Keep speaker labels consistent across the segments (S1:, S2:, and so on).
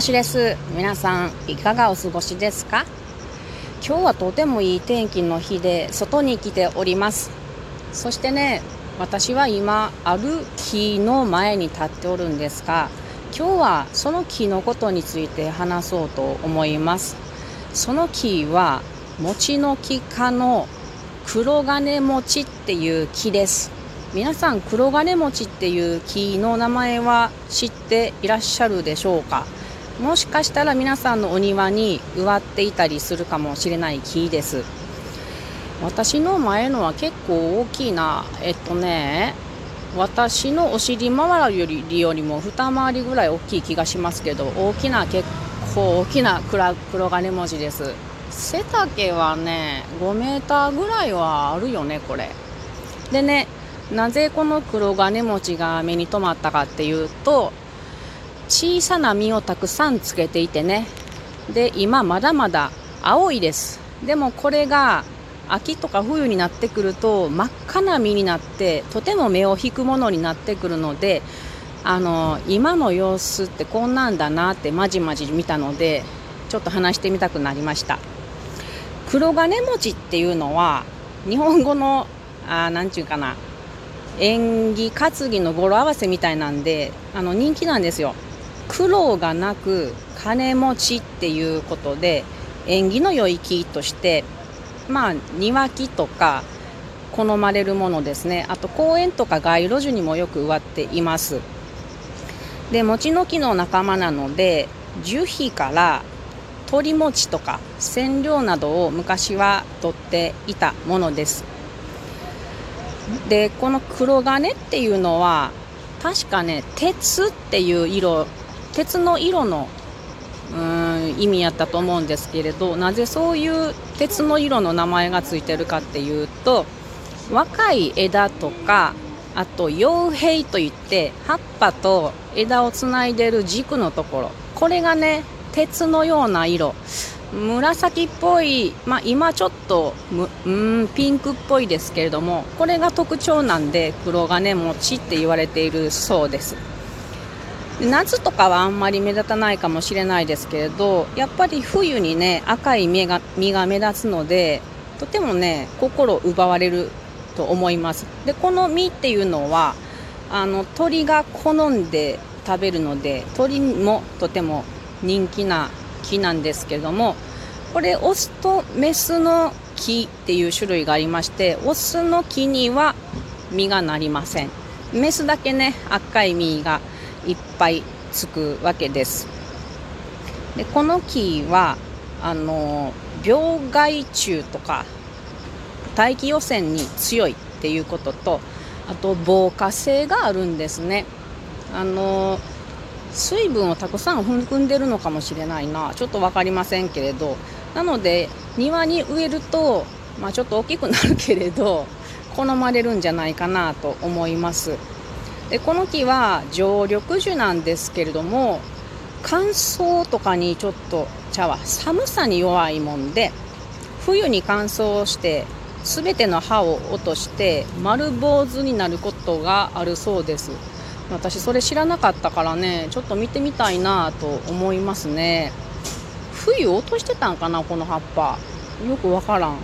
S1: 橋です皆さんいかがお過ごしですか？今日はとてもいい天気の日で外に来ております。そしてね私は今ある木の前に立っておるんですが今日はその木のことについて話そうと思います。その木は餅の木科の黒金餅っていう木です。皆さん黒金餅っていう木の名前は知っていらっしゃるでしょうか？もしかしたら皆さんのお庭に植わっていたりするかもしれない木です。私の前のは結構大きいなえっとね私のお尻周りよりよりも二回りぐらい大きい気がしますけど大きな結構大きな黒黒金文字です。背丈はね5メーターぐらいはあるよねこれ。でねなぜこの黒金餅が目に留まったかっていうと小さな実をたくさんつけていてね。で今まだまだ青いです。でもこれが秋とか冬になってくると真っ赤な実になってとても目を引くものになってくるのであの今の様子ってこんなんだなってまじまじ見たのでちょっと話してみたくなりました。黒金餅っていうのは日本語のあなんちゅうかな縁起担ぎの語呂合わせみたいなんであの人気なんですよ。苦労がなく金持ちっていうことで縁起の良い木としてまあ庭木とか好まれるものですね。あと公園とか街路樹にもよく植わっています。で餅の木の仲間なので樹皮から鳥餅とか染料などを昔は取っていたものです。でこの黒金っていうのは確かね鉄っていう色鉄の色のうん意味やったと思うんですけれどなぜそういう鉄の色の名前がついてるかっていうと若い枝とかあと葉柄といって葉っぱと枝をつないでる軸のところ。これがね鉄のような色。紫っぽい、まあ、今ちょっとうんピンクっぽいですけれどもこれが特徴なんで黒金餅って言われているそうです。夏とかはあんまり目立たないかもしれないですけれどやっぱり冬にね赤い実が実が目立つのでとてもね心奪われると思います。でこの実っていうのはあの鳥が好んで食べるので鳥もとても人気な木なんですけれどもこれオスとメスの木っていう種類がありましてオスの木には実がなりません。メスだけね赤い実がいっぱいつくわけです。でこの木はあの病害虫とか大気汚染に強いっていうこととあと防火性があるんですね。あの水分をたくさん含んでるのかもしれないな。ちょっと分かりませんけれど。なので庭に植えると、まあ、ちょっと大きくなるけれど好まれるんじゃないかなと思います。でこの木は常緑樹なんですけれども乾燥とかにちょっと茶は寒さに弱いもんで冬に乾燥して全ての葉を落として丸坊主になることがあるそうです。私それ知らなかったからねちょっと見てみたいなと思いますね。冬落としてたんかなこの葉っぱ。よくわからん。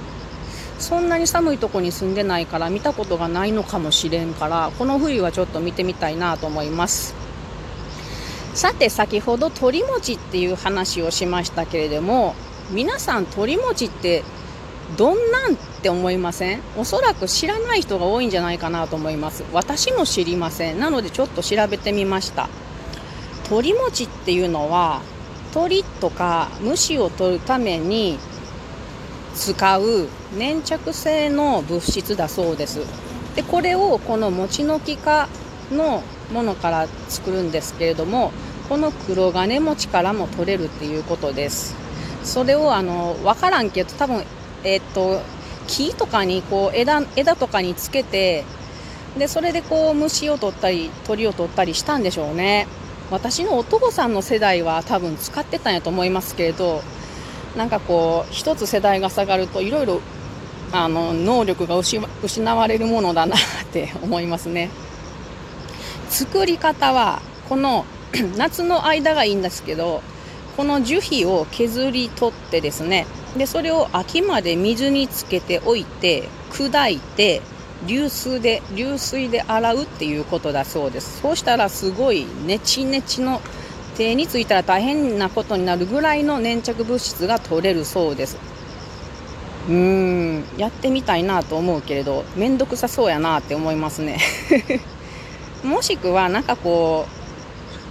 S1: そんなに寒いとこに住んでないから見たことがないのかもしれんからこの冬はちょっと見てみたいなと思います。さて先ほど鳥餅っていう話をしましたけれども皆さん鳥餅ってどんなんって思いません？おそらく知らない人が多いんじゃないかなと思います。私も知りません。なのでちょっと調べてみました。鳥餅っていうのは鳥とか虫を取るために使う粘着性の物質だそうです。でこれをこの餅の木科のものから作るんですけれどもこの黒金餅からも取れるっていうことです。それをあの分からんけど多分えっ、と木とかにこう枝枝とかにつけてでそれでこう虫を取ったり鳥を取ったりしたんでしょうね。私のお父さんの世代は多分使ってたんやと思いますけれどなんかこう一つ世代が下がるといろいろあの能力が失われるものだなって 思いますね。作り方はこの 夏の間がいいんですけどこの樹皮を削り取ってですねでそれを秋まで水につけておいて砕いて流水で流水で洗うっていうことだそうです。そうしたらすごいネチネチの手についたら大変なことになるぐらいの粘着物質が取れるそうです。うーんやってみたいなと思うけれどめんどくさそうやなって思いますね。もしくはなんかこ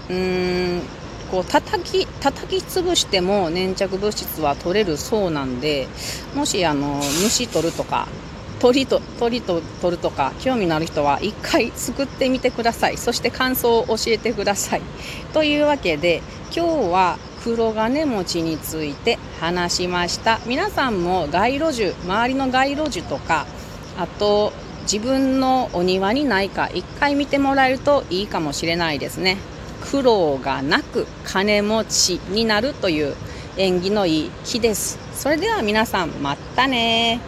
S1: ううーんこう叩き叩き潰しても粘着物質は取れるそうなんでもしあの虫取るとか鳥と鳥と取るとか興味のある人は一回作ってみてください。そして感想を教えてください。というわけで今日は黒金餅について話しました。皆さんも街路樹周りの街路樹とかあと自分のお庭にないか一回見てもらえるといいかもしれないですね。苦労がなく金持ちになるという縁起のいい木です。それでは皆さんまたね